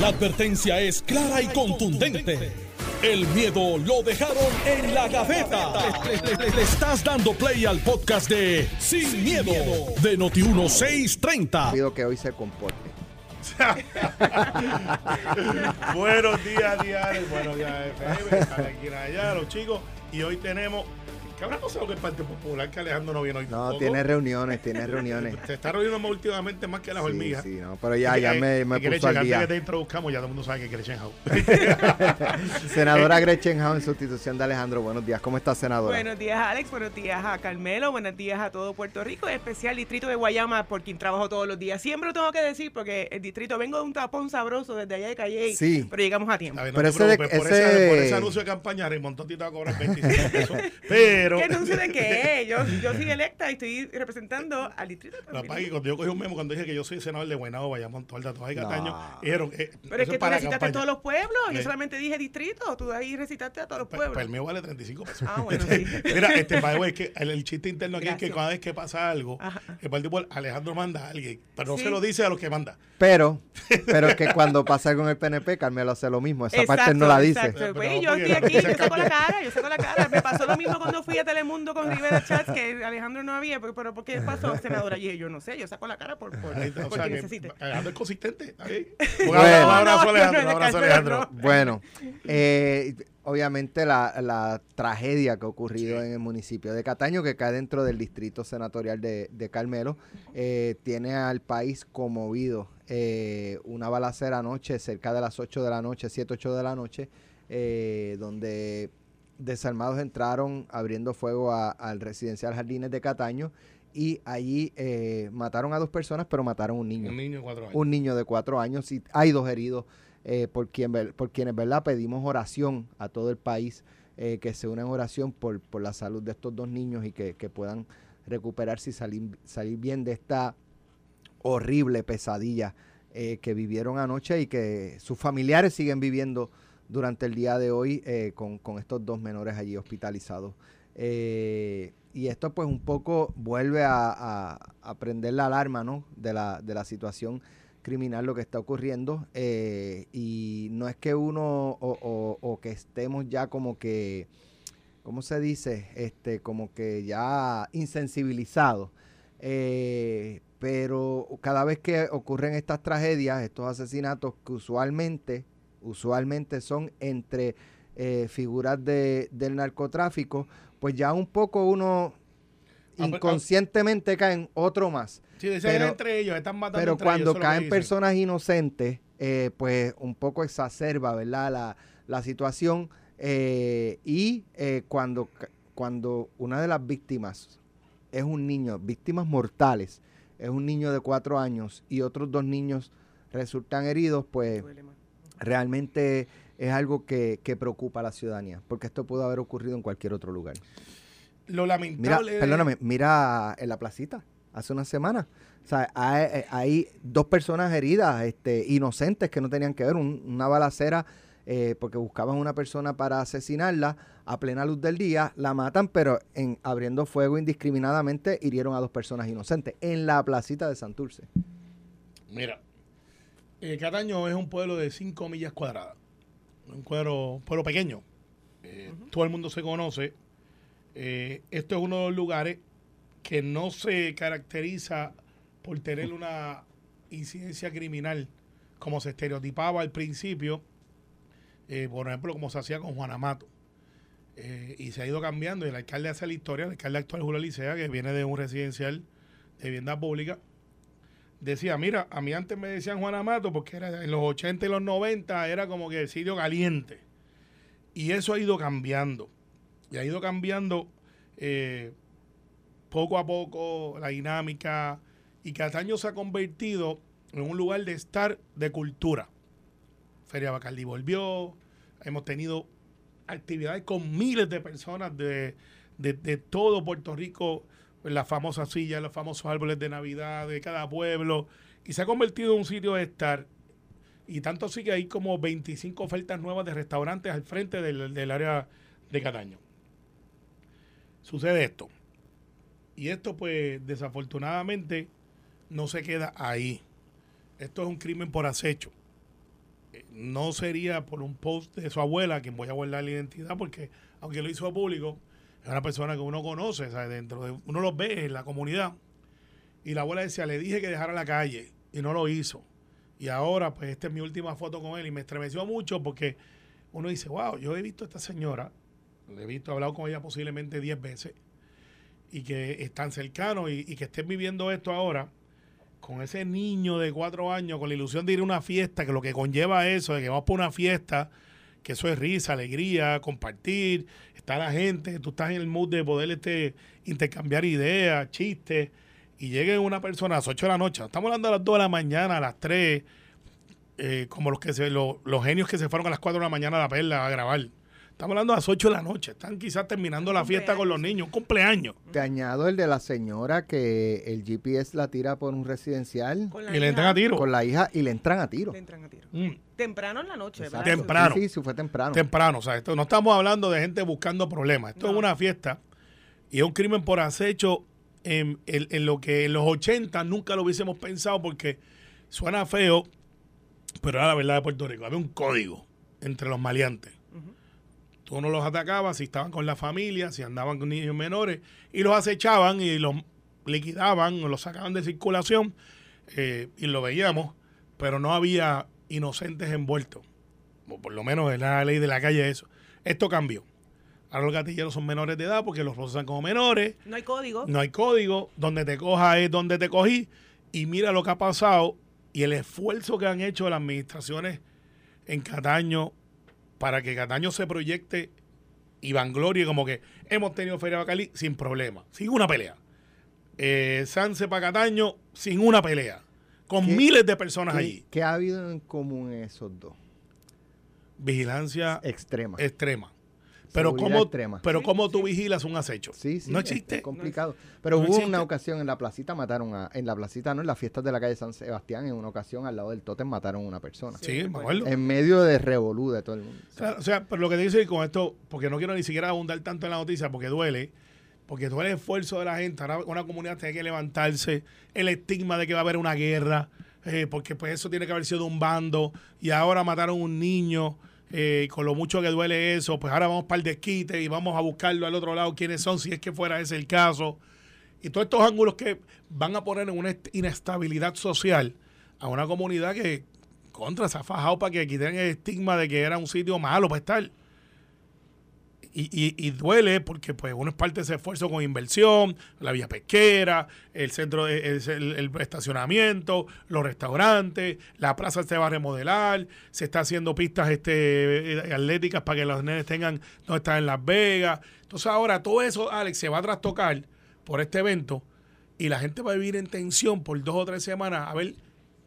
La advertencia es clara y contundente. El miedo lo dejaron en la gaveta. Le, le estás dando play al podcast de Sin, miedo, de Noti1630. Pido que hoy se comporte. Buenos días, diarios. Buenos días, FM. Están aquí allá, los chicos. Y hoy tenemos. ¿Qué habrá pasado con el Partido Popular que Alejandro no viene hoy? No, tampoco? tiene reuniones, tiene reuniones. Se está reuniendo más últimamente más que las Sí, hormigas. sí, no, pero ya, ya me, me puso al día. Antes que te introduzcamos, ya todo el mundo sabe que quiere House. Senadora Gretchen Howe en sustitución de Alejandro. Buenos días. ¿Cómo está, senadora? Buenos días, Alex. Buenos días a Carmelo. Buenos días a todo Puerto Rico, en especial distrito de Guayama, por quien trabajo todos los días. Siempre lo tengo que decir porque el distrito, vengo de un tapón sabroso desde allá de Calle, Sí. pero llegamos a tiempo. A ver, no Pero te ese de- por, ese- por ese anuncio de campaña, Raymond te va a cobrar 25 pesos. Pero. ¿Qué anuncio de qué? Yo, yo soy electa y estoy representando al distrito de La que cuando yo cogí un memo cuando dije que yo soy senador de Guaynabo, Bayamón, Tualda, Toja y No. Cataño, dijeron eh, Pero es que tú recitaste campaña. todos los pueblos. Yo Eh. solamente dije distrito. Tú ahí recitaste a todos los pueblos. pues el mío vale 35 pesos. Ah, bueno, sí. Mira, este, by the way, es que el, el chiste interno aquí es que cada vez que pasa algo, Ajá. el Partido Alejandro manda a alguien, pero no Sí. se lo dice a los que manda. Pero, pero es que cuando pasa con el PNP, Carmelo hace lo mismo. Esa parte no la dice. exacto. Pero Pues, no, yo estoy aquí, yo saco la cara, yo saco la cara. Me pasó lo mismo cuando fui a Telemundo con Rivera Chats, que Alejandro no había. Pero, pero ¿por qué pasó, senadora? Y yo no sé, yo saco la cara por, por, Ahí está, o por sea que necesite. Alejandro es consistente. Un Bueno. abrazo, un abrazo, Alejandro. no, Un abrazo, Alejandro. no. Bueno, eh, obviamente la, la tragedia que ha ocurrido Sí. en el municipio de Cataño, que cae dentro del distrito senatorial de, de Carmelo, eh, tiene al país conmovido. Eh, una balacera anoche, cerca de las 8 de la noche, 7, 8 de la noche, eh, donde desarmados entraron abriendo fuego al residencial Jardines de Cataño y allí eh, mataron a dos personas, pero mataron a un niño Un niño de cuatro años. un niño de cuatro años y hay dos heridos eh, por, quien, por quienes verdad pedimos oración a todo el país eh, que se una en oración por, por la salud de estos dos niños y que, que puedan recuperarse y salir, salir bien de esta horrible pesadilla que vivieron anoche y que sus familiares siguen viviendo durante el día de hoy eh, con, con estos dos menores allí hospitalizados. Eh, y esto pues un poco vuelve a, a- prender la alarma ¿no? de, la, de la situación criminal, lo que está ocurriendo. eh, y no es que uno o, o- que estemos ya como que, ¿cómo se dice? Este, como que ya insensibilizados. Pero cada vez que ocurren estas tragedias, estos asesinatos que usualmente, usualmente son entre eh, figuras de, del narcotráfico, pues ya un poco uno Ah, pero- inconscientemente cae en otro más. Sí, pero- entre ellos, están matando Pero entre cuando ellos, caen personas inocentes, eh, pues un poco exacerba, ¿verdad? La, la situación. eh, y eh, cuando, cuando una de las víctimas es un niño, víctimas mortales, es un niño de cuatro años y otros dos niños resultan heridos, pues Duele más. Realmente es algo que, que preocupa a la ciudadanía, porque esto pudo haber ocurrido en cualquier otro lugar. Lo lamentable. perdóname, mira en la placita, hace una semana. O sea, hay, eh, hay dos personas heridas, este, inocentes que no tenían que ver, un- una balacera, eh, porque buscaban una persona para asesinarla a plena luz del día, la matan, pero en abriendo fuego indiscriminadamente hirieron a dos personas inocentes en la placita de Santurce. Mira, eh, Cataño es un pueblo de 5 millas cuadradas. Un pueblo, pueblo pequeño. Eh, Todo el mundo se conoce. Eh, esto es uno de los lugares que no se caracteriza por tener una incidencia criminal como se estereotipaba al principio, eh, por ejemplo, como se hacía con Juan Amato. Y se ha ido cambiando. Y el alcalde hace la historia, el alcalde actual Julio Licea, que viene de un residencial de vivienda pública, decía, mira, a mí antes me decían Juan Amato porque era en los 80 y los 90 era como que el sitio caliente. Y eso ha ido cambiando. Y ha ido cambiando eh, poco a poco la dinámica. Y Cataño se ha convertido en un lugar de estar de cultura. Feria Bacardí volvió. Hemos tenido actividades con miles de personas de, de, de todo Puerto Rico, las famosas sillas, los famosos árboles de Navidad de cada pueblo, y se ha convertido en un sitio de estar. Y tanto así que hay como 25 ofertas nuevas de restaurantes al frente del, del área de Cataño. Sucede esto. Y esto pues desafortunadamente no se queda ahí. Esto es un crimen por acecho. no sería por un post de su abuela quien voy a guardar la identidad, porque aunque lo hizo público, es una persona que uno conoce, ¿sabes? Dentro de, uno los ve en la comunidad. Y la abuela decía, le dije que dejara la calle y no lo hizo. Y ahora, pues, esta es mi última foto con él y me estremeció mucho porque uno dice, wow, yo he visto a esta señora, le he visto, he hablado con ella posiblemente 10 veces y que están cercanos y, y que estén viviendo esto ahora con ese niño de cuatro años, con la ilusión de ir a una fiesta, que lo que conlleva eso, de que vamos por una fiesta, que eso es risa, alegría, compartir, está la gente, tú estás en el mood de poder este, intercambiar ideas, chistes, y llegue una persona a las 8 de la noche, estamos hablando a las 2 de la mañana, a las 3, eh, como los que se, los, los genios que se fueron a las 4 de la mañana a la perla a grabar. Estamos hablando a las 8 de la noche. Están quizás terminando la fiesta con los niños. Un cumpleaños. Te añado el de la señora que el GPS la tira por un residencial Con la Y le hija, entran a tiro. con la hija y le entran a tiro. le entran a tiro. Mm, Temprano en la noche, Exacto. ¿verdad? Temprano. Sí, sí, fue temprano. temprano. O sea, esto, no estamos hablando de gente buscando problemas. Esto es una fiesta y es un crimen por acecho en, en- en lo que en los 80 nunca lo hubiésemos pensado porque suena feo, pero era la verdad de Puerto Rico. Había un código entre los maleantes. Tú no los atacabas si estaban con la familia, si andaban con niños menores, y los acechaban y los liquidaban o los sacaban de circulación, eh, y lo veíamos, pero no había inocentes envueltos. O por lo menos en la ley de la calle eso. Esto cambió. Ahora los gatilleros son menores de edad porque los procesan como menores, No hay código. no hay código, donde te coja es donde te cogí, y mira lo que ha pasado y el esfuerzo que han hecho las administraciones en Cataño para que Cataño se proyecte y vanglorie como que hemos tenido Feria Bacalí sin problema, sin una pelea. Eh, Sanse para Cataño sin una pelea, con ¿Qué- miles de personas ¿Qué, allí. qué ha habido en común esos dos? Vigilancia Extrema. extrema. Pero cómo, extrema. pero Sí, cómo tú sí. vigilas un acecho. Sí, sí. no es- existe. Es complicado. Pero No hubo existe. una ocasión en la placita, mataron a. En la placita, no, en las fiestas de la calle San Sebastián, en una ocasión al lado del Totem mataron a una persona. Sí, me acuerdo. En medio de revolú de todo el mundo. O sea, o sea, pero lo que te dice con esto, porque no quiero ni siquiera abundar tanto en la noticia, porque duele, porque duele el esfuerzo de la gente. Ahora una comunidad tiene que levantarse, el estigma de que va a haber una guerra, eh, porque pues eso tiene que haber sido un bando, y ahora mataron un niño, eh, con lo mucho que duele eso, pues ahora vamos para el desquite y vamos a buscarlo al otro lado quiénes son, si es que fuera ese el caso. Y todos estos ángulos que van a poner en una est- inestabilidad social a una comunidad que contra se ha fajado para que quiten el estigma de que era un sitio malo para estar. Y, y- y duele porque pues uno es parte de ese esfuerzo con inversión, la vía pesquera, el centro, de, el, estacionamiento, los restaurantes, la plaza se va a remodelar, se está haciendo pistas este, atléticas para que los nenes tengan donde estar en Las Vegas. Entonces ahora todo eso, Alex, se va a trastocar por este evento y la gente va a vivir en tensión por dos o tres semanas a ver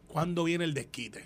cuándo viene el desquite,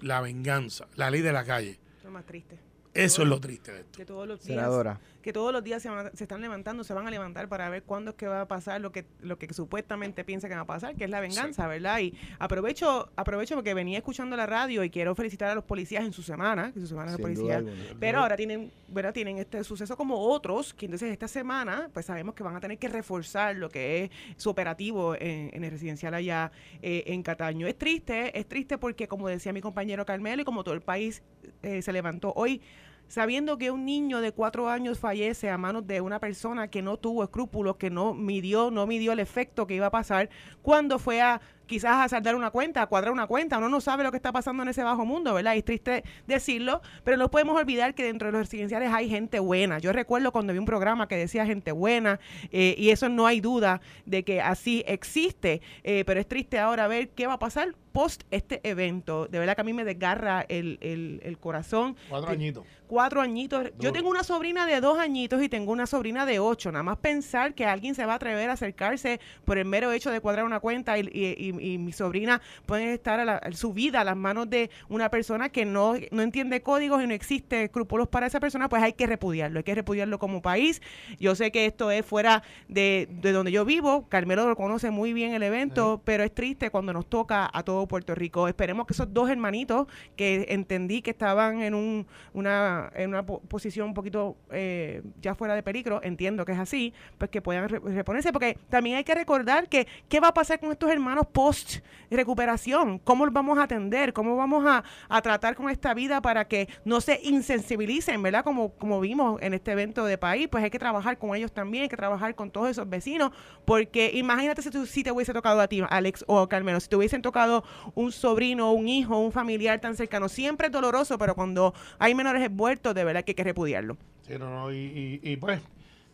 la venganza, la ley de la calle. Lo más triste. Eso es lo triste de esto. Que todos los días, Senadora. Que todos los días se, están levantando, se van a levantar para ver cuándo es que va a pasar lo que lo que supuestamente piensa que va a pasar, que es la venganza, ¿verdad? Y aprovecho aprovecho porque venía escuchando la radio y quiero felicitar a los policías en su semana, que su semana de policía. Pero ahora tienen, ¿verdad? Tienen este suceso como otros, que entonces esta semana, pues sabemos que van a tener que reforzar lo que es su operativo en, en el residencial allá eh, en Cataño. Es triste, es triste porque como decía mi compañero Carmelo y como todo el país eh, se levantó hoy, sabiendo que un niño de cuatro años fallece a manos de una persona que no tuvo escrúpulos, que no midió, no midió el efecto que iba a pasar cuando fue a quizás a saldar una cuenta, a cuadrar una cuenta. Uno no sabe lo que está pasando en ese bajo mundo, ¿verdad? Es triste decirlo, pero no podemos olvidar que dentro de los residenciales hay gente buena. Yo recuerdo cuando vi un programa que decía gente buena, eh, y eso no hay duda de que así existe, eh, pero es triste ahora ver qué va a pasar post este evento. De verdad que a mí me desgarra el, el- el corazón. Cuatro añitos. Cuatro añitos. Yo tengo una sobrina de dos añitos y tengo una sobrina de ocho. Nada más pensar que alguien se va a atrever a acercarse por el mero hecho de cuadrar una cuenta y, y- y- y mi sobrina puede estar a, la- a su vida a las manos de una persona que no, no entiende códigos y no existe escrúpulos para esa persona, pues hay que repudiarlo. Hay que repudiarlo como país. Yo sé que esto es fuera de, de donde yo vivo. Carmelo lo conoce muy bien el evento, pero es triste cuando nos toca a todo Puerto Rico. Esperemos que esos dos hermanitos que entendí que estaban en un, una, en una po- posición un poquito eh, ya fuera de peligro, entiendo que es así, pues que puedan re- reponerse, porque también hay que recordar que qué va a pasar con estos hermanos post recuperación, cómo los vamos a atender, cómo vamos a, tratar con esta vida para que no se insensibilicen, ¿verdad? Como, vimos en este evento de país, pues hay que trabajar con ellos también, hay que trabajar con todos esos vecinos, porque imagínate si, tú, si te hubiese tocado a ti, Alex o Carmelo, si te hubiesen tocado un sobrino, un hijo, un familiar tan cercano, siempre es doloroso, pero cuando hay menores envueltos, de verdad que hay que repudiarlo. Sí, no, no, y, y, pues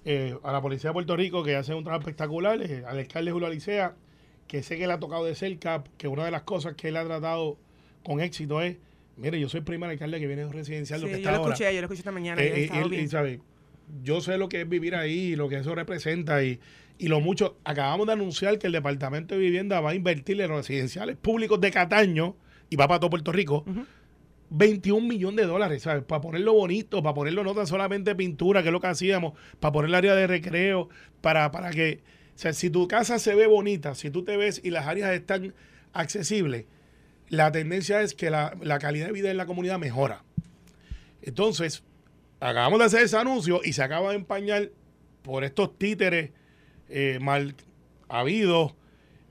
eh, a la policía de Puerto Rico que hace un trabajo espectacular, eh, al alcalde Julio Alicea, que sé que le ha tocado de cerca, que una de las cosas que él ha tratado con éxito es, mire, yo soy el primer alcalde que viene de un residencial. Sí, lo que yo está lo escuché, yo lo escuché esta mañana. Eh, y, y, sabe, yo sé lo que es vivir ahí y lo que eso representa y, y lo mucho. Acabamos de anunciar que el Departamento de Vivienda va a invertir en los residenciales públicos de Cataño y va para todo Puerto Rico. 21 millones de dólares, ¿sabes? Para ponerlo bonito, para ponerlo no tan solamente pintura, que es lo que hacíamos, para poner el área de recreo, para, para que, o sea, si tu casa se ve bonita, si tú te ves y las áreas están accesibles, la tendencia es que la, la calidad de vida en la comunidad mejora. Entonces, acabamos de hacer ese anuncio y se acaba de empañar por estos títeres eh, mal habidos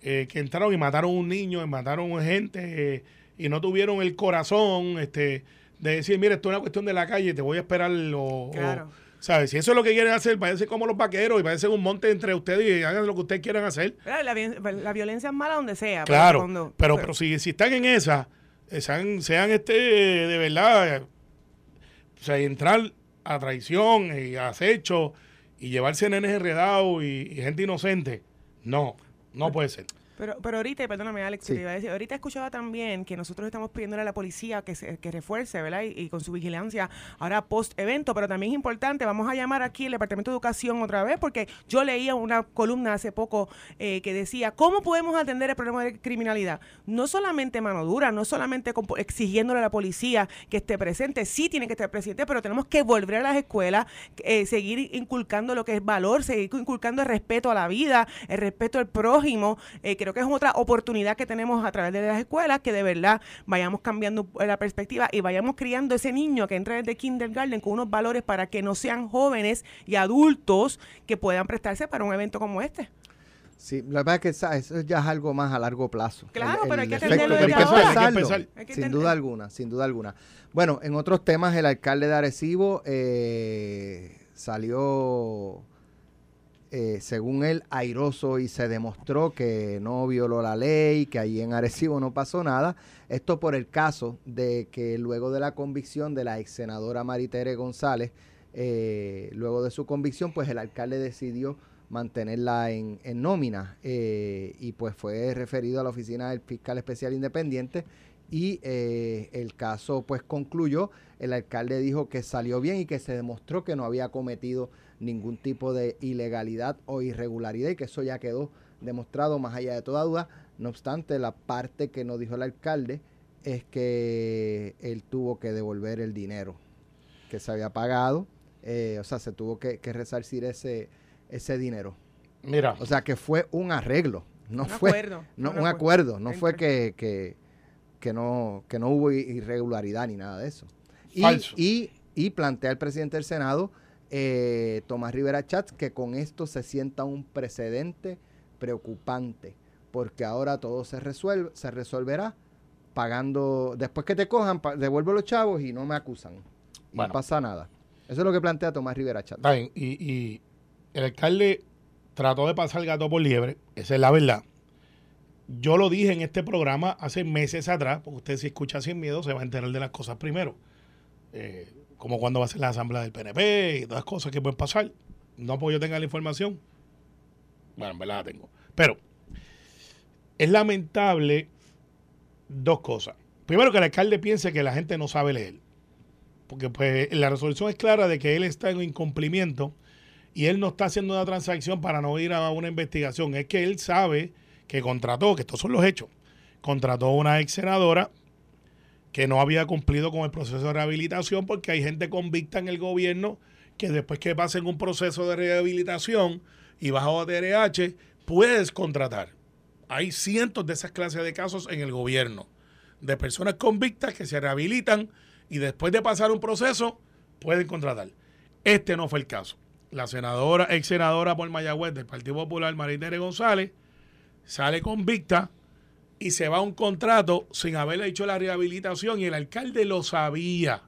eh, que entraron y mataron a un niño, y mataron a gente eh, y no tuvieron el corazón este, de decir, mire, esto es una cuestión de la calle, te voy a esperar. O, Claro. ¿Sabes? Si eso es lo que quieren hacer, parece como los vaqueros y parece un monte entre ustedes y hagan lo que ustedes quieran hacer. La, la, la violencia es mala donde sea. Claro, cuando- pero, pero si, si están en esa, eh, sean, sean este de verdad, eh, o sea, entrar a traición y a acecho y llevarse nenes enredados y gente inocente, no, no puede ser. Pero, pero ahorita, perdóname Alex, Sí. te iba a decir, ahorita escuchaba también que nosotros estamos pidiéndole a la policía que, se, que refuerce, ¿verdad? Y, y con su vigilancia ahora post evento, pero también es importante, vamos a llamar aquí al Departamento de Educación otra vez, porque yo leía una columna hace poco eh, que decía, ¿cómo podemos atender el problema de criminalidad? No solamente mano dura, no solamente exigiéndole a la policía que esté presente, sí tiene que estar presente, pero tenemos que volver a las escuelas, eh, seguir inculcando lo que es valor, seguir inculcando el respeto a la vida, el respeto al prójimo. Eh, creo que es otra oportunidad que tenemos a través de las escuelas, que de verdad vayamos cambiando la perspectiva y vayamos criando ese niño que entra desde kindergarten con unos valores para que no sean jóvenes y adultos que puedan prestarse para un evento como este. Sí, la verdad es que eso ya es algo más a largo plazo. Claro, pero hay que de desde ahora. Hay que empezar. Hay que sin duda alguna, sin duda alguna. Bueno, en otros temas, el alcalde de Arecibo eh, salió, eh, según él, airoso y se demostró que no violó la ley, que allí en Arecibo no pasó nada. Esto por el caso de que luego de la convicción de la ex senadora Maritere González, eh, luego de su convicción, pues el alcalde decidió mantenerla en, en nómina eh, y pues fue referido a la oficina del fiscal especial independiente y el caso pues concluyó, el alcalde dijo que salió bien y que se demostró que no había cometido ningún tipo de ilegalidad o irregularidad y que eso ya quedó demostrado más allá de toda duda. No obstante, la parte que nos dijo el alcalde es que él tuvo que devolver el dinero que se había pagado, eh, o sea, se tuvo que, que resarcir ese, ese dinero. Mira, O sea, que fue un arreglo, no Un fue acuerdo, no, un un acuerdo. acuerdo, no fue que, que, que no, que no hubo irregularidad ni nada de eso. Y, Falso. y, y plantea el presidente del Senado, eh, Tomás Rivera Chats, que con esto se sienta un precedente preocupante, porque ahora todo se resuelve, se resolverá pagando, después que te cojan, pa- devuelvo los chavos y no me acusan. Bueno. No pasa nada. Eso es lo que plantea Tomás Rivera Chats. está bien, y, y el alcalde trató de pasar el gato por liebre, esa es la verdad. Yo lo dije en este programa hace meses atrás, porque usted si escucha sin miedo se va a enterar de las cosas primero. Eh, como cuando va a ser la asamblea del PNP y todas las cosas que pueden pasar. No porque yo tenga la información. Bueno, en verdad la tengo. Pero es lamentable dos cosas. Primero que el alcalde piense que la gente no sabe leer. Porque pues la resolución es clara de que él está en incumplimiento y él no está haciendo una transacción para no ir a una investigación. Es que él sabe que contrató, que estos son los hechos, contrató a una ex senadora que no había cumplido con el proceso de rehabilitación porque hay gente convicta en el gobierno que después que pasen un proceso de rehabilitación y bajo a TRH, puedes contratar. Hay cientos de esas clases de casos en el gobierno, de personas convictas que se rehabilitan y después de pasar un proceso pueden contratar. Este no fue el caso. La senadora, ex senadora por Mayagüez del Partido Popular, Maritere González, sale convicta y se va a un contrato sin haberle hecho la rehabilitación y el alcalde lo sabía.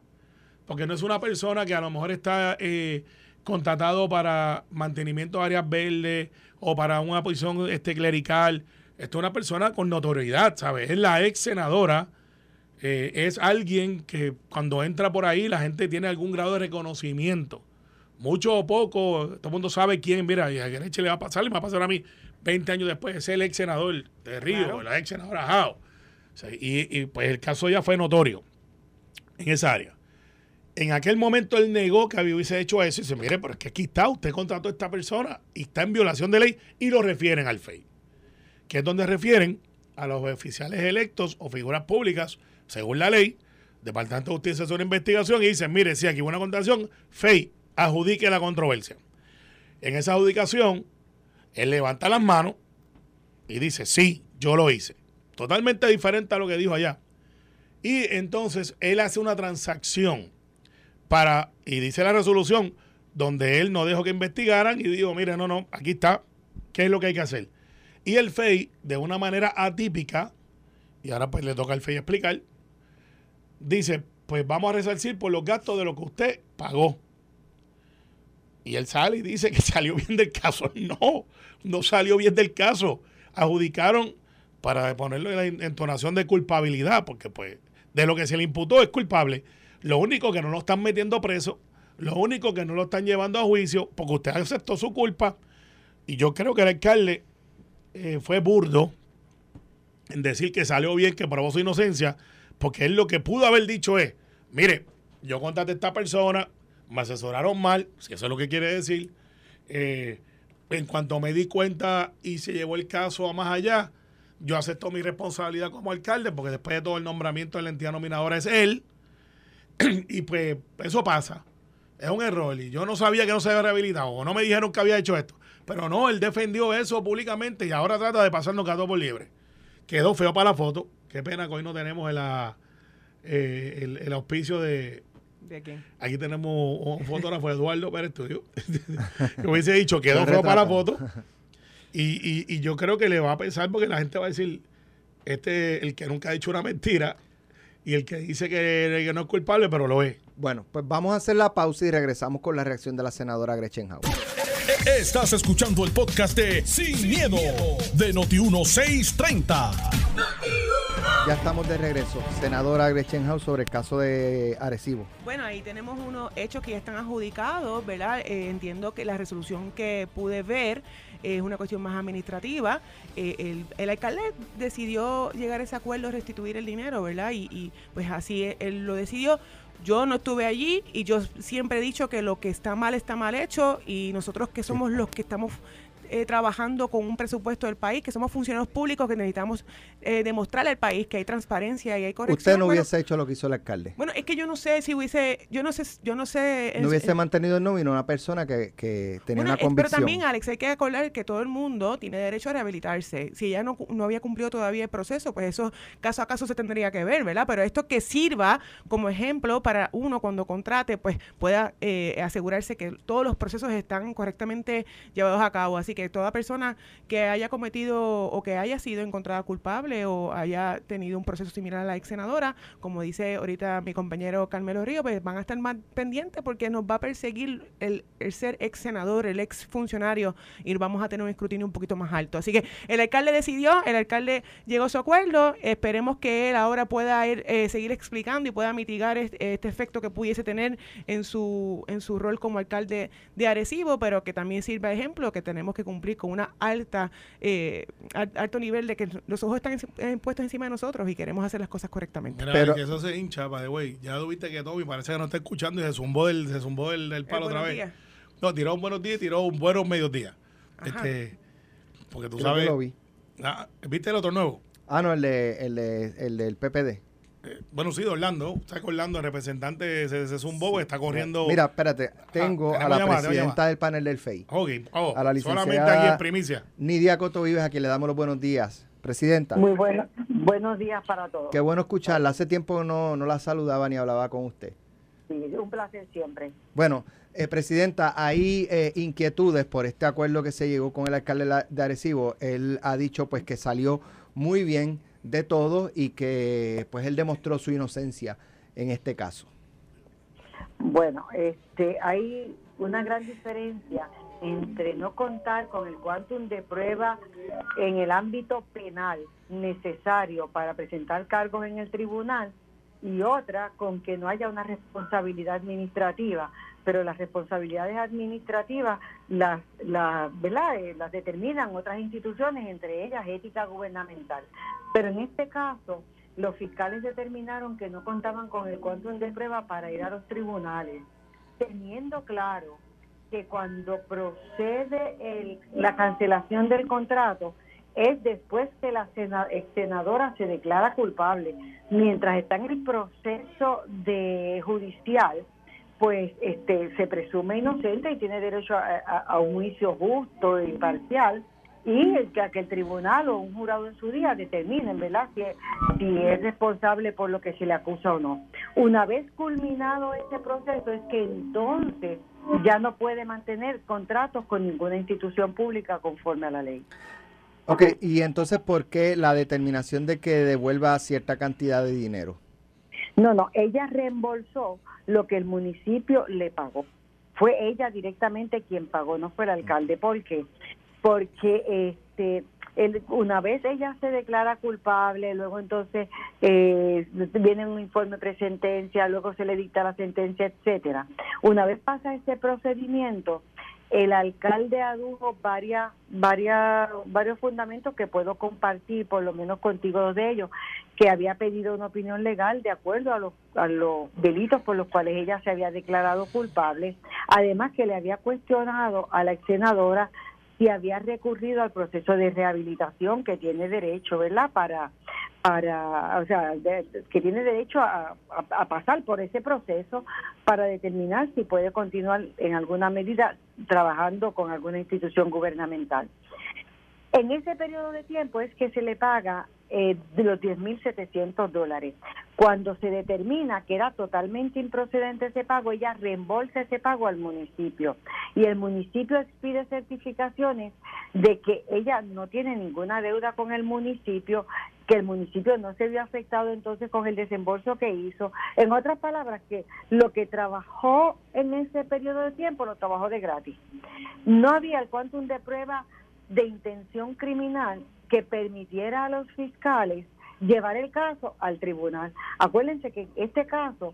Porque no es una persona que a lo mejor está eh, contratado para mantenimiento de áreas verdes o para una posición este, clerical. Esto es una persona con notoriedad, ¿sabes? Es la ex senadora. eh, es alguien que cuando entra por ahí la gente tiene algún grado de reconocimiento. Mucho o poco, todo el mundo sabe quién, mira, a Greche le va a pasar, le va a pasar a mí 20 años después, es el ex senador de Río, Claro. la ex senadora Jao. O sea, y, y, pues el caso ya fue notorio en esa área. En aquel momento él negó que hubiese hecho eso y dice, mire, pero es que aquí está, usted contrató a esta persona y está en violación de ley y lo refieren al FEI, que es donde refieren a los oficiales electos o figuras públicas, según la ley, Departamento de Justicia hace una investigación y dicen, mire, si aquí hubo una contratación, FEI, adjudique la controversia. En esa adjudicación, él levanta las manos y dice, sí, yo lo hice. Totalmente diferente a lo que dijo allá. Y entonces él hace una transacción para, y dice la resolución, donde él no dejó que investigaran y dijo, mire, no, no, aquí está, ¿qué es lo que hay que hacer? Y el FEI, de una manera atípica, y ahora pues le toca al FEI explicar, dice, pues vamos a resarcir por los gastos de lo que usted pagó. Y él sale y dice que salió bien del caso. No, no salió bien del caso. Adjudicaron para ponerlo en la entonación de culpabilidad, porque pues de lo que se le imputó es culpable. Lo único que no lo están metiendo preso, lo único que no lo están llevando a juicio, porque usted aceptó su culpa. Y yo creo que el alcalde eh, fue burdo en decir que salió bien, que probó su inocencia, porque él lo que pudo haber dicho es, mire, yo contraté a esta persona, me asesoraron mal, si eso es lo que quiere decir. Eh, en cuanto me di cuenta y se llevó el caso a más allá, yo acepto mi responsabilidad como alcalde, porque después de todo el nombramiento de la entidad nominadora es él. y pues eso pasa. Es un error. Y yo no sabía que no se había rehabilitado, o no me dijeron que había hecho esto. Pero no, él defendió eso públicamente y ahora trata de pasarnos gato por liebre. Quedó feo para la foto. Qué pena que hoy no tenemos el, eh, el auspicio de, ¿De quién? Aquí tenemos un fotógrafo, Eduardo Pérez Estudio, que hubiese dicho, quedó feo para la foto. Y, y, y yo creo que le va a pensar porque la gente va a decir, este, el que nunca ha dicho una mentira y el que dice que, que no es culpable, pero lo es. Bueno, pues vamos a hacer la pausa y regresamos con la reacción de la senadora Gretchen House. Estás escuchando el podcast de Sin, miedo, de Noti1630. Ya estamos de regreso. Senadora Gretchen House sobre el caso de Arecibo. Bueno, ahí tenemos unos hechos que ya están adjudicados, ¿verdad? Eh, entiendo que la resolución que pude ver es una cuestión más administrativa. Eh, el, el alcalde decidió llegar a ese acuerdo, restituir el dinero, ¿verdad? Y, y, pues así él, él lo decidió. Yo no estuve allí y yo siempre he dicho que lo que está mal está mal hecho y nosotros que somos los que estamos eh, trabajando con un presupuesto del país, que somos funcionarios públicos, que necesitamos eh, demostrarle al país que hay transparencia y hay corrección. Usted no bueno, hubiese hecho lo que hizo el alcalde. bueno, es que yo no sé si hubiese, yo no sé, yo no sé. No hubiese eh, mantenido el nómino una persona que, que tenía bueno, una eh, pero convicción. también, Alex, hay que acordar que todo el mundo tiene derecho a rehabilitarse. Si ella no, no había cumplido todavía el proceso, pues eso caso a caso se tendría que ver, ¿verdad? Pero esto que sirva como ejemplo para uno cuando contrate, pues pueda eh, asegurarse que todos los procesos están correctamente llevados a cabo. Así que toda persona que haya cometido o que haya sido encontrada culpable o haya tenido un proceso similar a la ex senadora, como dice ahorita mi compañero Carmelo Río, pues van a estar más pendientes porque nos va a perseguir el, ser ex senador, el ex funcionario y vamos a tener un escrutinio un poquito más alto. Así que el alcalde decidió, el alcalde llegó a su acuerdo, esperemos que él ahora pueda ir, eh, seguir explicando y pueda mitigar este, este efecto que pudiese tener en su, en su rol como alcalde de Arecibo, pero que también sirva de ejemplo que tenemos que cumplir con una alta, eh, al- alto nivel de que los ojos están eh, puestos encima de nosotros y queremos hacer las cosas correctamente. Mira, Pero- que eso se hincha, the way. Ya tuviste que Toby parece que no está escuchando y se zumbó del, se zumbó del, del palo Eh, otra vez. días. No, tiró un buenos días y tiró un buenos mediodía. Ajá. Este, porque tú Creo que sabes. lo vi. Ah, ¿Viste el otro nuevo? Ah, no, el, de, el, de, el del PPD. Eh, bueno, sí, de Orlando. Sabes que Orlando, el representante, se, se zumbó está corriendo. Mira, espérate, tengo tenemos a la presidenta del panel del FEI, Ok, oh, a la solamente licenciada- aquí en primicia. Nidia Coto Vives, a quien le damos los buenos días. Presidenta, Muy bueno, buenos días para todos. qué bueno escucharla. Hace tiempo no, no la saludaba ni hablaba con usted. Sí, un placer siempre. Bueno, eh, Presidenta, hay eh, inquietudes por este acuerdo que se llegó con el alcalde de Arecibo. Él ha dicho pues que salió muy bien de todo y que pues él demostró su inocencia en este caso. Bueno, este, hay una gran diferencia entre no contar con el quantum de prueba en el ámbito penal necesario para presentar cargos en el tribunal y otra con que no haya una responsabilidad administrativa, pero las responsabilidades administrativas las, las, eh, las determinan otras instituciones, entre ellas ética gubernamental. Pero en este caso, los fiscales determinaron que no contaban con el quantum de prueba para ir a los tribunales, teniendo claro que cuando procede la cancelación del contrato es después que la senadora se declara culpable. Mientras está en el proceso de judicial, pues este se presume inocente y tiene derecho a, un juicio justo e imparcial y el, que, el tribunal o un jurado en su día determinen, ¿verdad?, si, si es responsable por lo que se le acusa o no. Una vez culminado ese proceso es que entonces ya no puede mantener contratos con ninguna institución pública conforme a la ley. Ok, y entonces, ¿por qué la determinación de que devuelva cierta cantidad de dinero? No, no, ella reembolsó lo que el municipio le pagó. Fue ella directamente quien pagó, no fue el alcalde. ¿Por qué? Porque este, una vez ella se declara culpable, luego entonces eh, viene un informe presentencia, luego se le dicta la sentencia, etcétera. Una vez pasa ese procedimiento, el alcalde adujo varias, varias, varios fundamentos que puedo compartir, por lo menos contigo dos de ellos, que había pedido una opinión legal de acuerdo a los, a los delitos por los cuales ella se había declarado culpable, además que le había cuestionado a la ex senadora si había recurrido al proceso de rehabilitación que tiene derecho, ¿verdad? Para, para o sea, que tiene derecho a, pasar por ese proceso para determinar si puede continuar en alguna medida trabajando con alguna institución gubernamental. En ese periodo de tiempo es que se le paga eh, de los 10.700 dólares. Cuando se determina que era totalmente improcedente ese pago, ella reembolsa ese pago al municipio y el municipio expide certificaciones de que ella no tiene ninguna deuda con el municipio, que el municipio no se vio afectado entonces con el desembolso que hizo. En otras palabras, que lo que trabajó en ese periodo de tiempo lo trabajó de gratis. No había el quantum de prueba de intención criminal que permitiera a los fiscales llevar el caso al tribunal. Acuérdense que este caso,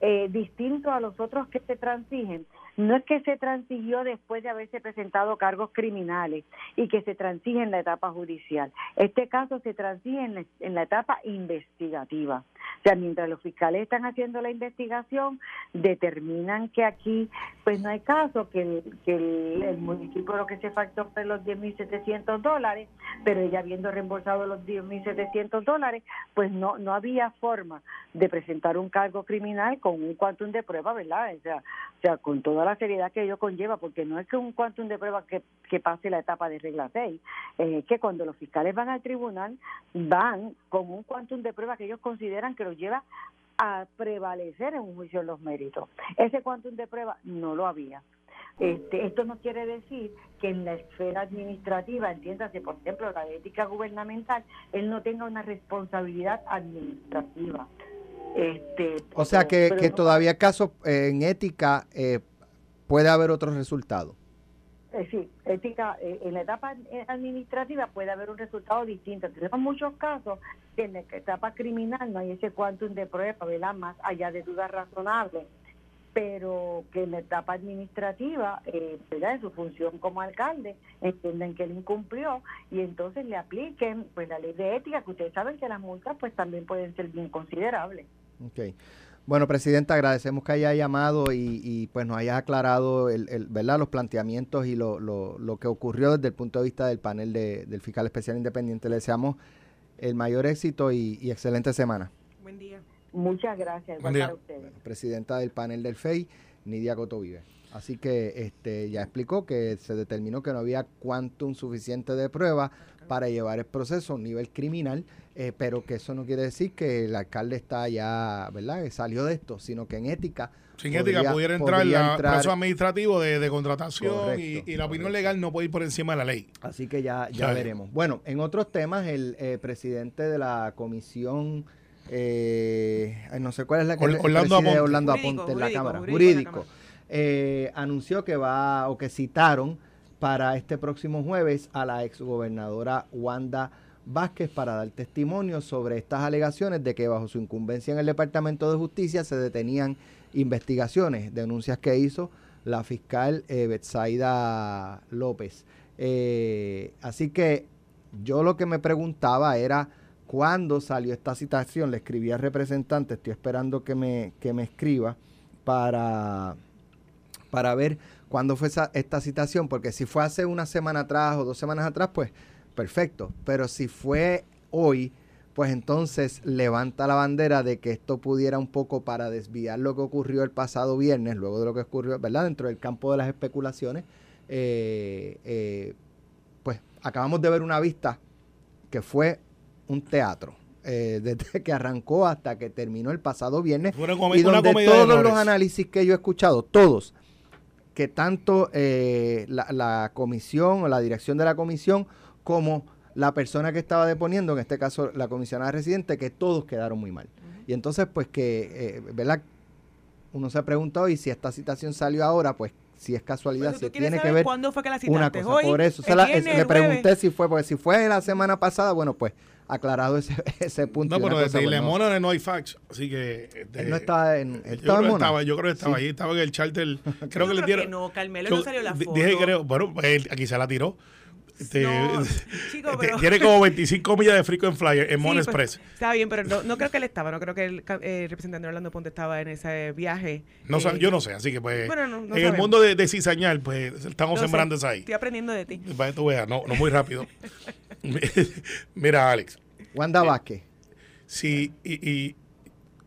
eh, distinto a los otros que se transigen, no es que se transigió después de haberse presentado cargos criminales y que se transige en la etapa judicial. Este caso se transige en la, etapa investigativa. O sea, mientras los fiscales están haciendo la investigación, determinan que aquí pues no hay caso, que el, que el, municipio lo que se factó fue los 10.700 dólares, pero ella habiendo reembolsado los 10.700 dólares, pues no, no había forma de presentar un cargo criminal con un quantum de prueba, ¿verdad? O sea, o sea con toda la seriedad que ello conlleva, porque no es que un quantum de prueba que, que pase la etapa de regla 6, es que cuando los fiscales van al tribunal, van con un quantum de prueba que ellos consideran que los lleva a prevalecer en un juicio en los méritos. Ese quantum de prueba no lo había. Este, esto no quiere decir que en la esfera administrativa, entiéndase, por ejemplo, la ética gubernamental, él no tenga una responsabilidad administrativa. Este, o sea que, que todavía caso eh, en ética eh, puede haber otros resultados. Eh, sí, ética, eh, en la etapa administrativa puede haber un resultado distinto. Tenemos muchos casos que en la etapa criminal no hay ese quantum de prueba, ¿verdad? Más allá de dudas razonables, pero que en la etapa administrativa, eh, ¿verdad? En su función como alcalde, entienden que él incumplió y entonces le apliquen pues la ley de ética, que ustedes saben que las multas pues también pueden ser bien considerables. Okay. Bueno, Presidenta, agradecemos que haya llamado y, pues nos haya aclarado el, ¿verdad? los planteamientos y lo, lo, que ocurrió desde el punto de vista del panel del fiscal especial independiente. Le deseamos el mayor éxito y, y excelente semana. Buen día. Muchas gracias, Buen día. para ustedes. presidenta del panel del FEI, Nidia Cotovive. Así que este ya explicó que se determinó que no había quantum suficiente de prueba para llevar el proceso a un nivel criminal, eh, pero que eso no quiere decir que el alcalde está ya, ¿verdad? Que salió de esto, sino que en ética Sin podría- ética pudiera entrar entrar- proceso administrativo de, de contratación Correcto, y, y la opinión legal no puede ir por encima de la ley. Así que ya, ya veremos. Bueno, en otros temas, el eh, presidente de la comisión, eh, no sé cuál es la que Or- Orlando preside Aponte. Orlando Jurídico, Aponte en la jurídico, Cámara, jurídico en la jurídico, Cámara. eh, anunció que va o que citaron para este próximo jueves a la exgobernadora Wanda Vázquez para dar testimonio sobre estas alegaciones de que bajo su incumbencia en el Departamento de Justicia se detenían investigaciones, denuncias que hizo la fiscal eh, Betsaida López. Eh, así que yo lo que me preguntaba era cuándo salió esta citación. Le escribí al representante, estoy esperando que me, que me escriba para, para ver cuándo fue esa- esta citación, porque si fue hace una semana atrás o dos semanas atrás, pues perfecto. Pero si fue hoy, pues entonces levanta la bandera de que esto pudiera un poco para desviar lo que ocurrió el pasado viernes, luego de lo que ocurrió, ¿verdad? Dentro del campo de las especulaciones, eh, eh, pues acabamos de ver una vista que fue un teatro. eh, desde que arrancó hasta que terminó el pasado viernes Fue una, y donde todos los análisis que yo he escuchado, todos, que tanto eh, la, la comisión o la dirección de la comisión como la persona que estaba deponiendo, en este caso la comisionada residente, que todos quedaron muy mal. Y entonces, pues que, eh, ¿verdad? Uno se ha preguntado y si esta citación salió ahora, pues si es casualidad, tú si tiene que ver ¿Cuándo fue que la una citaste? cosa. ¿Hoy? Por eso se ¿El la- viernes, es- le jueves? pregunté si fue, porque si fue la semana pasada, bueno, pues aclarado ese, ese punto. No, una pero cosa, desde pues, no. Lemona no hay fax, así que... este, Él no estaba en, él yo, estaba creo estaba, yo creo que estaba Sí. ahí, estaba en el charter. Creo Yo que le dieron... que no, Carmelo yo no salió la foto. Dije, creo, bueno, pues, él aquí se la tiró. No, chico, pero- Tiene como 25 millas de frico en flyer en Sí, Mon pues, Express. Está bien, pero no, no creo que él estaba, no creo que el, eh, representante Orlando Ponte estaba en ese viaje. No Eh, yo no sé, así que pues Bueno, no- no en sabemos. el mundo de, de cizañar, pues estamos sembrando eso ahí. Estoy aprendiendo de ti. Para que tú veas, no, no muy rápido. Mira, Alex, Wanda Vázquez. si y, y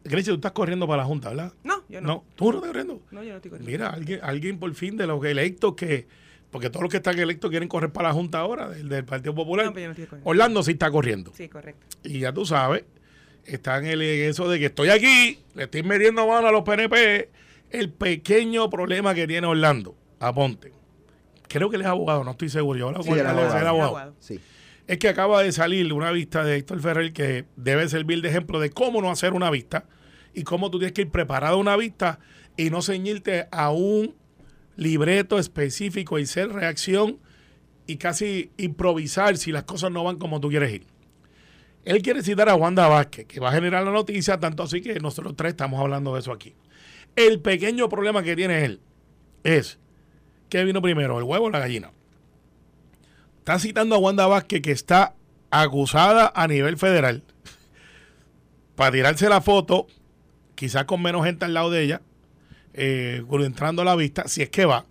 Grecia, tú estás corriendo para la Junta, ¿verdad? No, yo no. No, tú no estás corriendo. No, yo no estoy corriendo. Mira, alguien, alguien por fin de los electos que, porque todos los que están electos quieren correr para la Junta ahora, del, del Partido Popular. No, pero yo no estoy corriendo. Orlando sí está corriendo. Sí, correcto. Y ya tú sabes, está en el en eso de que estoy aquí, le estoy metiendo mano a los PNP. El pequeño problema que tiene Orlando, aponte. Creo que él es abogado, no estoy seguro. Yo hablo Sí, con él abogado. Abogado. Sí. Es que acaba de salir una vista de Héctor Ferrer que debe servir de ejemplo de cómo no hacer una vista y cómo tú tienes que ir preparado a una vista y no ceñirte a un libreto específico y ser reacción y casi improvisar si las cosas no van como tú quieres ir. Él quiere citar a Wanda Vázquez, que va a generar la noticia, tanto así que nosotros tres estamos hablando de eso aquí. El pequeño problema que tiene él es, ¿qué vino primero, el huevo o la gallina? Está citando a Wanda Vázquez que está acusada a nivel federal para tirarse la foto, quizás con menos gente al lado de ella, eh, entrando a la vista, si es que va.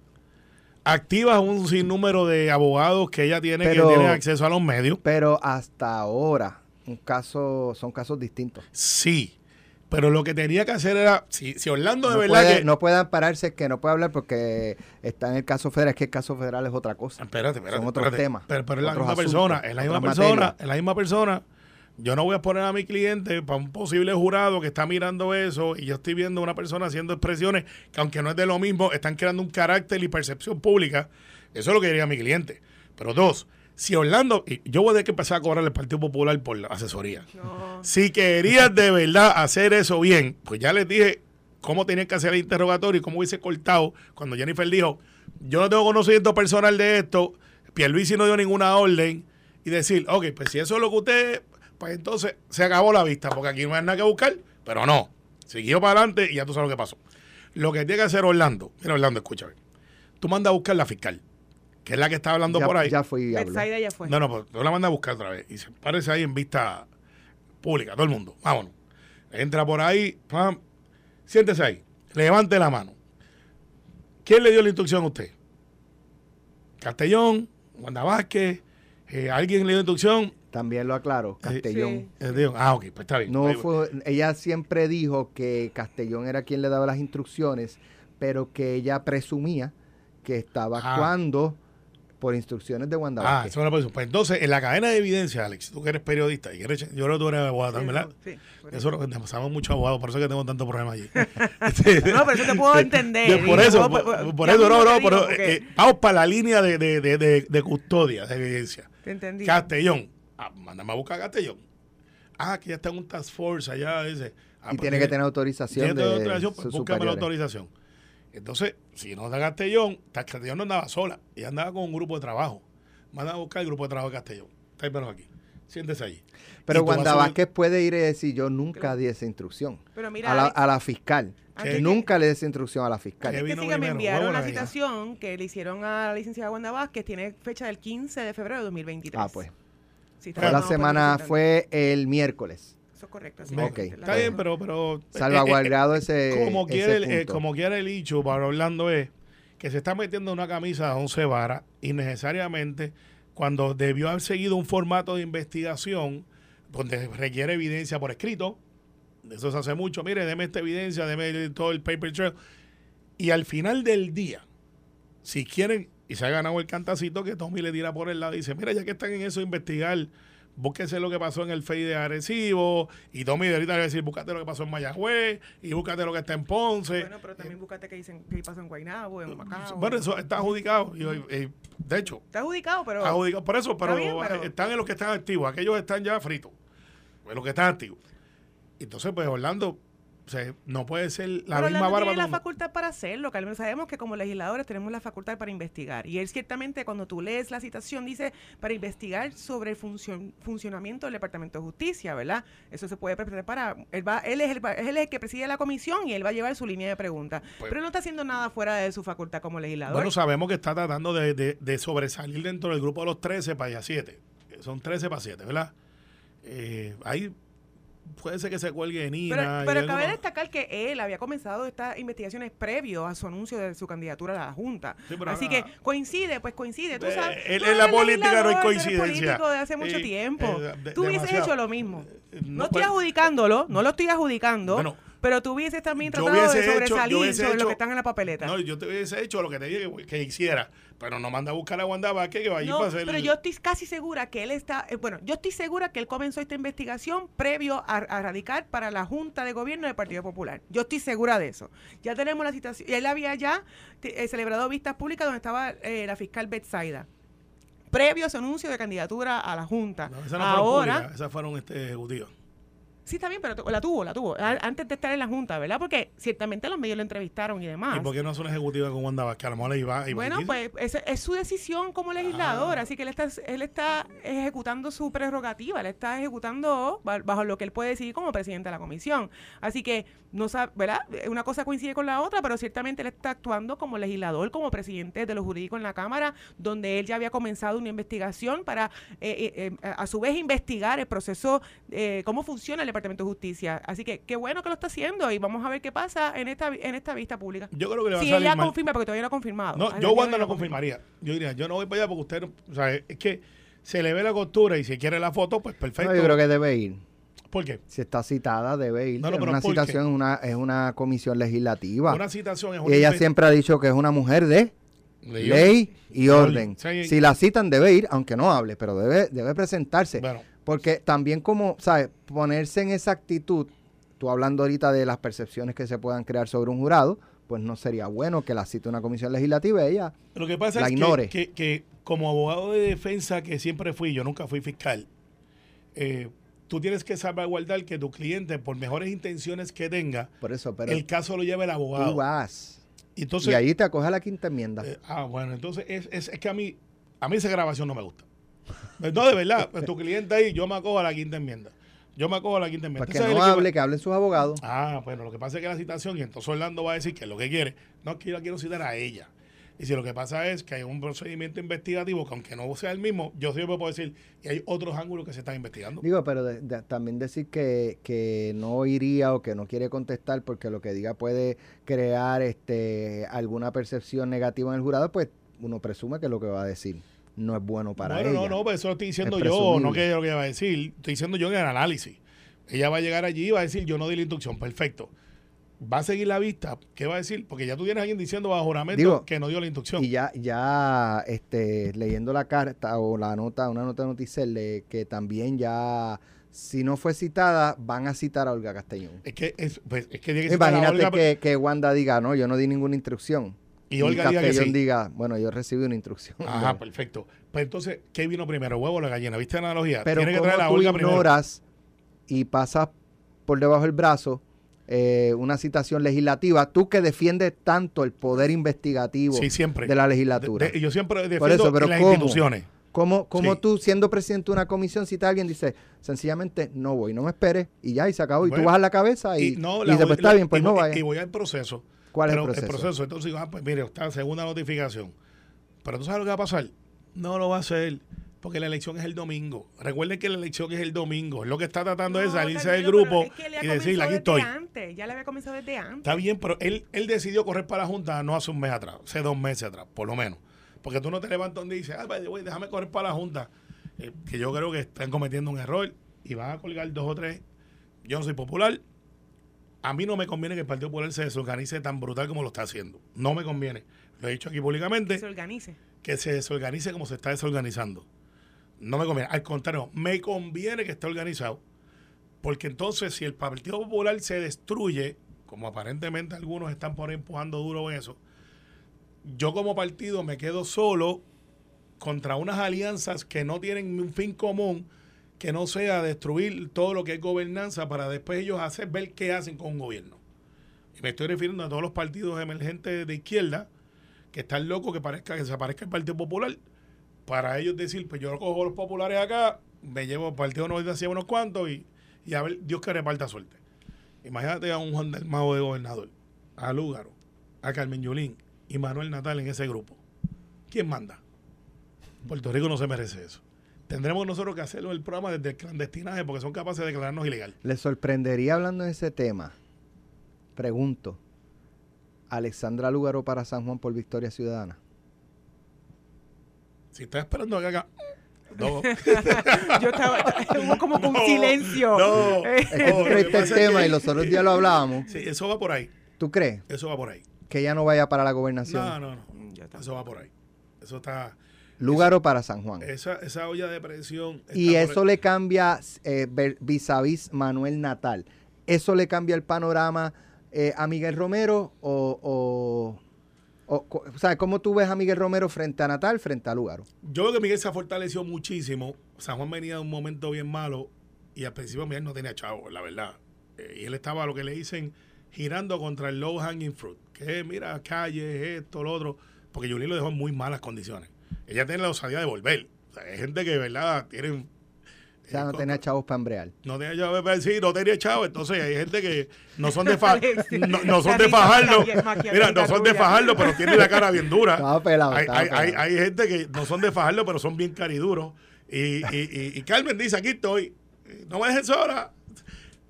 Activa un sinnúmero de abogados que ella tiene Pero- que tienen acceso a los medios. Pero hasta ahora, un caso, son casos distintos. Sí. Pero lo que tenía que hacer era, si, si Orlando de No verdad puede, que... no puede ampararse que no puede hablar porque está en el caso federal. Es que el caso federal es otra cosa. Espérate, espérate. Son otros espérate. temas, Pero, pero es la misma asuntos, persona, es la misma persona, es la misma persona. Yo no voy a poner a mi cliente para un posible jurado que está mirando eso y yo estoy viendo a una persona haciendo expresiones que aunque no es de lo mismo, están creando un carácter y percepción pública. Eso es lo que diría mi cliente. Pero dos, si Orlando, yo voy a tener que empezar a cobrar el Partido Popular por la asesoría. No. Si querías de verdad hacer eso bien, pues ya les dije cómo tenían que hacer el interrogatorio y cómo hubiese cortado cuando Jennifer dijo, yo no tengo conocimiento personal de esto, Pierluisi no dio ninguna orden y decir, ok, pues si eso es lo que usted, pues entonces se acabó la vista, porque aquí no hay nada que buscar, pero no, siguió para adelante y ya tú sabes lo que pasó. Lo que tiene que hacer Orlando, mira Orlando, escúchame, tú mandas a buscar la fiscal, que es la que está hablando ya, por ahí. ya fui. Betsaida ya fue. No, no, pues tú la mandas a buscar otra vez. Y se parece ahí en vista pública, todo el mundo. Vámonos. Entra por ahí, pam, siéntese ahí, levante la mano. ¿Quién le dio la instrucción a usted? Castellón, Wanda Vázquez, eh, alguien le dio instrucción. También lo aclaro, Castellón. Eh, digo, ah, ok, pues está bien. No fue, ella siempre dijo que Castellón era quien le daba las instrucciones, pero que ella presumía que estaba Ah. actuando por instrucciones de Wanda Ah, eso es una posición. Pues entonces, en la cadena de evidencia, Alex, tú que eres periodista y que eres, yo creo que tú eres abogado también, ¿verdad? Sí, por Eso lo pasamos mucho abogado, por eso es que tengo tanto problema allí. Este, No, pero eso te puedo entender. de- por eso, puedo- por, por- eso, no, no, digo, pero porque- eh, vamos para la línea de, de, de, de, de custodia, de evidencia. Te entendí. Castellón. Ah, mándame a buscar a Castellón. Ah, que ya está en un task force allá, dice. Ah, y pues tiene que tener autorización tiene que de tener autorización, pues búscame la autorización. Entonces, si no da Castellón, Castellón no andaba sola, ella andaba con un grupo de trabajo. Manda a buscar el grupo de trabajo de Castellón. Está menos aquí. Siéntese allí. Pero Wanda Vázquez puede ir y decir, yo nunca di esa instrucción. Pero mira, A la, a la fiscal. Que nunca le di esa instrucción a la fiscal. Que antes que siga, me enviaron gallina. citación que le hicieron a la licenciada Wanda Vázquez, tiene fecha del 15 de febrero de 2023. Ah, pues. Sí, Fue la semana, fue el miércoles. Eso es correcto. Está bien, pero... pero eh, Salvaguardado ese. eh, como, ese quiere, el- eh, como quiere el dicho, para Orlando es que se está metiendo una camisa de 11 varas innecesariamente cuando debió haber seguido un formato de investigación donde requiere evidencia por escrito. Eso se hace mucho. Mire, deme esta evidencia, deme todo el paper trail. Y al final del día, si quieren, y se ha ganado el cantacito que Tommy le tira por el lado y dice, mira, ya que están en eso de investigar, búsquese lo que pasó en el FEI de Arecibo, y Tommy de ahorita le va a decir, búscate lo que pasó en Mayagüez, y búscate lo que está en Ponce. Bueno, pero también búscate que dicen que pasó en Guaynabo, en Macao. Bueno, eso está adjudicado. Y, y, de hecho, Está adjudicado, pero... adjudicado por eso, pero, bien, pero- están en los que están activos. Aquellos están ya fritos. Pues los que están activos. Entonces, pues Orlando, o sea, no puede ser la Pero misma Orlando barba. tiene la facultad para hacerlo, que al menos sabemos que como legisladores tenemos la facultad para investigar. Y él ciertamente cuando tú lees la citación dice para investigar sobre el funcion- funcionamiento del Departamento de Justicia, ¿verdad? Eso se puede preparar para... Él, va, él, es el, él es el que preside la comisión y él va a llevar su línea de preguntas. Pues- Pero él no está haciendo nada fuera de su facultad como legislador. Bueno, sabemos que está tratando de, de- de sobresalir dentro del grupo de los 13 para allá 7. Son 13 para 7, ¿verdad? Eh, ahí puede ser que se cuelgue Nina. Pero, pero cabe destacar que él había comenzado estas investigaciones previo a su anuncio de su candidatura a la Junta. Sí, Así ahora- que coincide, pues coincide. Tú Eh, sabes, en- tú en la política no hay coincidencia. político de hace mucho tiempo. eh, de- tú hubieses hecho lo mismo. Eh, No, no estoy puede- adjudicándolo, no lo estoy adjudicando, Bueno, pero tú hubieses también tratado de hecho- sobresalir sobre lo que están en la papeleta. No, yo te hubiese hecho lo que te dije que, que hiciera, pero no manda a buscar a Wanda Vázquez que va allí No, para hacer. pero yo estoy casi segura que él está, eh, bueno, yo estoy segura que él comenzó esta investigación previo a, a radicar para la Junta de Gobierno del Partido Popular. Yo estoy segura de eso. Ya tenemos la situación, y él había ya eh, celebrado vistas públicas donde estaba eh, la fiscal Betsaida. Previo a su anuncio de candidatura a la Junta. No, esas no fueron Ahora, públicas, esas fueron este, ejecutivas. Sí está bien, pero la tuvo, la tuvo, antes de estar en la Junta, ¿verdad? Porque ciertamente los medios lo entrevistaron y demás. ¿Y por qué no hace una ejecutiva con Wanda Vázquez? A lo mejor iba, iba Bueno, pues esa es su decisión como legislador, Ah. así que él está, él está ejecutando su prerrogativa, él está ejecutando ba- bajo lo que él puede decidir como presidente de la comisión. Así que, no sabe, ¿verdad? Una cosa coincide con la otra, pero ciertamente él está actuando como legislador, como presidente de los jurídicos en la Cámara, donde él ya había comenzado una investigación para, eh, eh, eh, a su vez, investigar el proceso, eh, cómo funciona el Departamento de Justicia. Así que, qué bueno que lo está haciendo y vamos a ver qué pasa en esta, en esta vista pública. Yo creo que le va Si a salir ella mal. confirma, porque todavía no ha confirmado. No, yo Wanda no ha confirmado. confirmaría. Yo diría, yo no voy para allá porque usted, o sea, es que se le ve la costura y si quiere la foto, pues perfecto. No, yo creo que debe ir. ¿Por qué? Si está citada, debe ir. No, no, es pero una citación, es una, es una comisión legislativa. Una citación es y una ella inve- siempre ha dicho que es una mujer de Ley- ley y orden. Sí. Si la citan, debe ir, aunque no hable, pero debe, debe presentarse. Bueno, Porque también como, ¿sabes? Ponerse en esa actitud, tú hablando ahorita de las percepciones que se puedan crear sobre un jurado, pues no sería bueno que la cite una comisión legislativa y ella lo que pasa La es que- ignore. Que, que como abogado de defensa que siempre fui, yo nunca fui fiscal, eh, tú tienes que salvaguardar que tu cliente, por mejores intenciones que tenga, por eso, pero el caso lo lleve el tú abogado. vas. Y entonces, y ahí te acoge la quinta enmienda. Eh, ah, bueno, entonces es, es, es que a mí, a mí esa grabación no me gusta. No, de verdad, pues tu cliente ahí, yo me acojo a la quinta enmienda. Yo me acojo a la quinta enmienda. para que no equipo- hable, que hablen sus abogados. Ah, bueno, lo que pasa es que la citación, y entonces Orlando va a decir que es lo que quiere, no, que yo la quiero citar a ella. Y si lo que pasa es que hay un procedimiento investigativo que aunque no sea el mismo, yo siempre puedo decir, y hay otros ángulos que se están investigando. Digo, pero de- de- también decir que, que no iría o que no quiere contestar porque lo que diga puede crear este alguna percepción negativa en el jurado, pues uno presume que es lo que va a decir. No es bueno para bueno, ella. no, no, pues eso lo estoy diciendo Es yo, no que lo que ella va a decir. Estoy diciendo yo en el análisis. Ella va a llegar allí y va a decir, yo no di la instrucción, perfecto. Va a seguir la vista, ¿qué va a decir? Porque ya tú tienes a alguien diciendo bajo juramento Digo, que no dio la instrucción. Y ya, ya este, leyendo la carta o la nota, una nota de Noticel, que también ya, si no fue citada, van a citar a Olga Castellón. Es que, es, pues, es que que citar a Imagínate Olga, que, que Wanda diga, no, yo no di ninguna instrucción. Y Olga diga que sí. diga, bueno, yo recibí una instrucción. Ajá, De- perfecto. Pues entonces, ¿qué vino primero, huevo o la gallina? ¿Viste la analogía? Pero Tiene que traer a tú Olga primero. ignoras y pasas por debajo del brazo eh, una citación legislativa, tú que defiendes tanto el poder investigativo Sí, siempre. de la legislatura. De- de- yo siempre defiendo Por eso, pero las ¿cómo? instituciones. ¿Cómo, cómo Sí. tú, siendo presidente de una comisión, a alguien, dice, sencillamente no voy, no me esperes, y ya, y se acabó, y Bueno, tú bajas la cabeza y, Y, no, y la pues está la- bien, pues y no voy- vaya. Y voy al proceso. ¿Cuál es el Pero proceso? Entonces digo, ah, pues mire, está segunda notificación. Pero tú sabes lo que va a pasar. No lo va a hacer. Porque la elección es el domingo. Recuerden que la elección es el domingo. Lo que está tratando es No, salirse del grupo es que y decir, aquí estoy. Antes, ya le había comenzado desde antes. Está bien, pero él, él decidió correr para la Junta no hace un mes atrás, hace dos meses atrás, por lo menos. Porque tú no te levantas y dices, ah, way, déjame correr para la Junta. Eh, que yo creo que están cometiendo un error y van a colgar dos o tres. Yo no soy popular. A mí no me conviene que el Partido Popular se desorganice tan brutal como lo está haciendo. No me conviene. Lo he dicho aquí públicamente se organice. que se desorganice como se está desorganizando. No me conviene. Al contrario, me conviene que esté organizado. Porque entonces, si el Partido Popular se destruye, como aparentemente algunos están por ahí empujando duro en eso, yo como partido me quedo solo contra unas alianzas que no tienen un fin común que no sea destruir todo lo que es gobernanza para después ellos hacer ver qué hacen con un gobierno. Y me estoy refiriendo a todos los partidos emergentes de izquierda que están locos que parezca que desaparezca el Partido Popular para ellos decir, pues yo cojo los populares acá, me llevo el Partido No hacia unos cuantos y, y a ver Dios que reparta suerte. Imagínate a un Juan del Mago de gobernador, a Lúgaro, a Carmen Yulín y Manuel Natal en ese grupo. ¿Quién manda? Puerto Rico no se merece eso. Tendremos nosotros que hacerlo el programa desde el clandestinaje porque son capaces de declararnos ilegal. ¿Le sorprendería hablando de ese tema? Pregunto. ¿Alexandra Lúgaro para San Juan por Victoria Ciudadana? Si estás esperando que haga... No. Yo estaba, hubo como que un No, silencio. no. Es que No, el pasa es tema que- y los otros días lo hablábamos. Sí, eso va por ahí. ¿Tú crees Eso va por ahí. que ella no vaya para la gobernación? No, no, no. ya está. Eso va por ahí. Eso está... Lúgaro para San Juan. Esa, esa olla de presión... Y eso el- le cambia eh, vis a vis Manuel Natal. ¿Eso le cambia el panorama eh, a Miguel Romero? O, o, o, sea, ¿cómo tú ves a Miguel Romero frente a Natal, frente a Lúgaro? Yo creo que Miguel se ha fortalecido muchísimo. San Juan venía de un momento bien malo y al principio Miguel no tenía chavo, la verdad. Eh, y él estaba, lo que le dicen, girando contra el low hanging fruit. Que mira, calle, esto, lo otro. Porque Yulín lo dejó en muy malas condiciones. Ella tiene la osadía de volver. O sea, hay gente que, verdad, tienen... O sea, no eh, tenía chavos para embrear. No tenía chavo, sí, no tenía chavo. Entonces hay gente que no son de, fa- no, no son de fajarlo. Mira, no son de fajarlo, pero tienen la cara bien dura. Estaba pelado, hay, estaba hay, hay, pelado. hay gente que no son de fajarlo, pero son bien cariduros. Y, y, y, y Carmen dice, aquí estoy. No me dejes sola.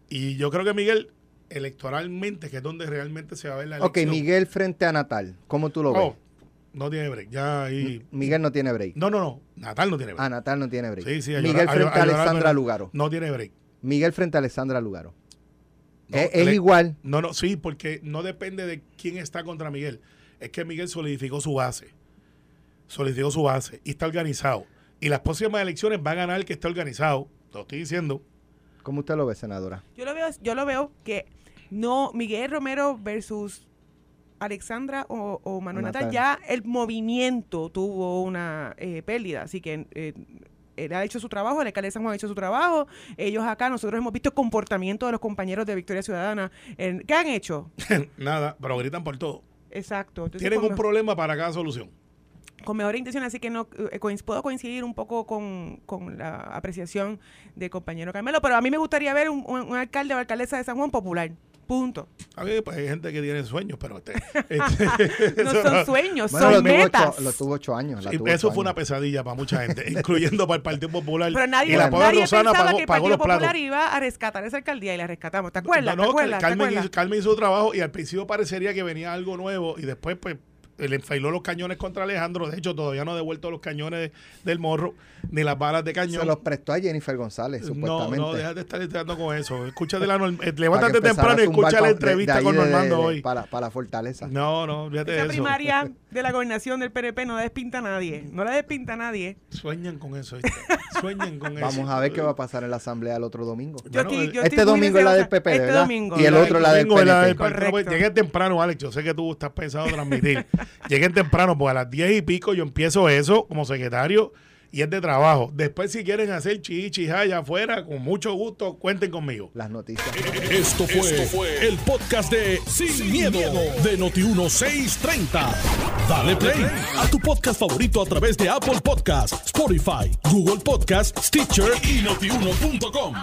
Y yo creo que Miguel, electoralmente, que es donde realmente se va a ver la Ok, elección. Miguel frente a Natal. ¿Cómo tú lo ves? Oh, no tiene break. Ya ahí... Miguel no tiene break. No, no, no. Natal no tiene break. Ah, Natal no tiene break. Sí, sí, Miguel llorar- frente a a llorar Alexandra no- Lugaro. No tiene break. Miguel frente a Alexandra Lugaro. No, es es le- igual. No, no, sí, porque no depende de quién está contra Miguel. Es que Miguel solidificó su base. Solidificó su base y está organizado. Y las próximas elecciones va a ganar el que está organizado. Lo estoy diciendo. ¿Cómo usted lo ve, senadora? Yo lo veo, yo lo veo que no Miguel Romero versus Alexandra o, o Manuel Natal. Natal, ya el movimiento tuvo una eh, pérdida, así que eh, él ha hecho su trabajo, el alcalde de San Juan ha hecho su trabajo, ellos acá, nosotros hemos visto el comportamiento de los compañeros de Victoria Ciudadana. En, ¿Qué han hecho? Nada, pero gritan por todo. Exacto. Entonces, Tienen un problema para cada solución. con mejor intención, así que no eh, puedo coincidir un poco con, con la apreciación del compañero Carmelo, pero a mí me gustaría ver un, un- un alcalde o alcaldesa de San Juan popular. Punto. A ver, pues hay gente que tiene sueños, pero este, este- No son sueños, Bueno, lo son tuvo, metas. ocho, lo tuvo ocho años. tuvo eso ocho fue una pesadilla para mucha gente, incluyendo para el Partido Popular. Pero nadie, y la pobre nadie Rosana pensaba pagó, que el pagó Partido platos. Popular iba a rescatar esa alcaldía y la rescatamos. ¿Te acuerdas? No, ¿Te no? ¿Te acuerdas? hizo, Carmen hizo su trabajo y al principio parecería que venía algo nuevo y después pues le enfailó los cañones contra Alejandro. De hecho, todavía no ha devuelto los cañones del morro, ni las balas de cañón. Se los prestó a Jennifer González, supuestamente. No, no, déjate de estar lidiando con eso. Escúchate la eh, levántate temprano y escucha la entrevista con Normando hoy. Para, para la fortaleza. No, no, fíjate Esa primaria de la gobernación del PNP no la despinta a nadie. No la despinta a nadie. Sueñan con eso. Sueñan con eso. Vamos a ver qué va a pasar en la asamblea el otro domingo. Yo este domingo es la del PP, este Domingo. Y el otro la del PNP. Llegué temprano, Alex. Yo sé que tú estás pensando transmitir. Llegué temprano, porque a las diez y pico yo empiezo eso como secretario y es de trabajo. Después, si quieren hacer chichis allá afuera, con mucho gusto, cuenten conmigo. Las noticias. Esto fue, el podcast de Sin, miedo, de Noti1630. Dale play a tu podcast favorito a través de Apple Podcasts, Spotify, Google Podcasts, Stitcher y notiuno.com.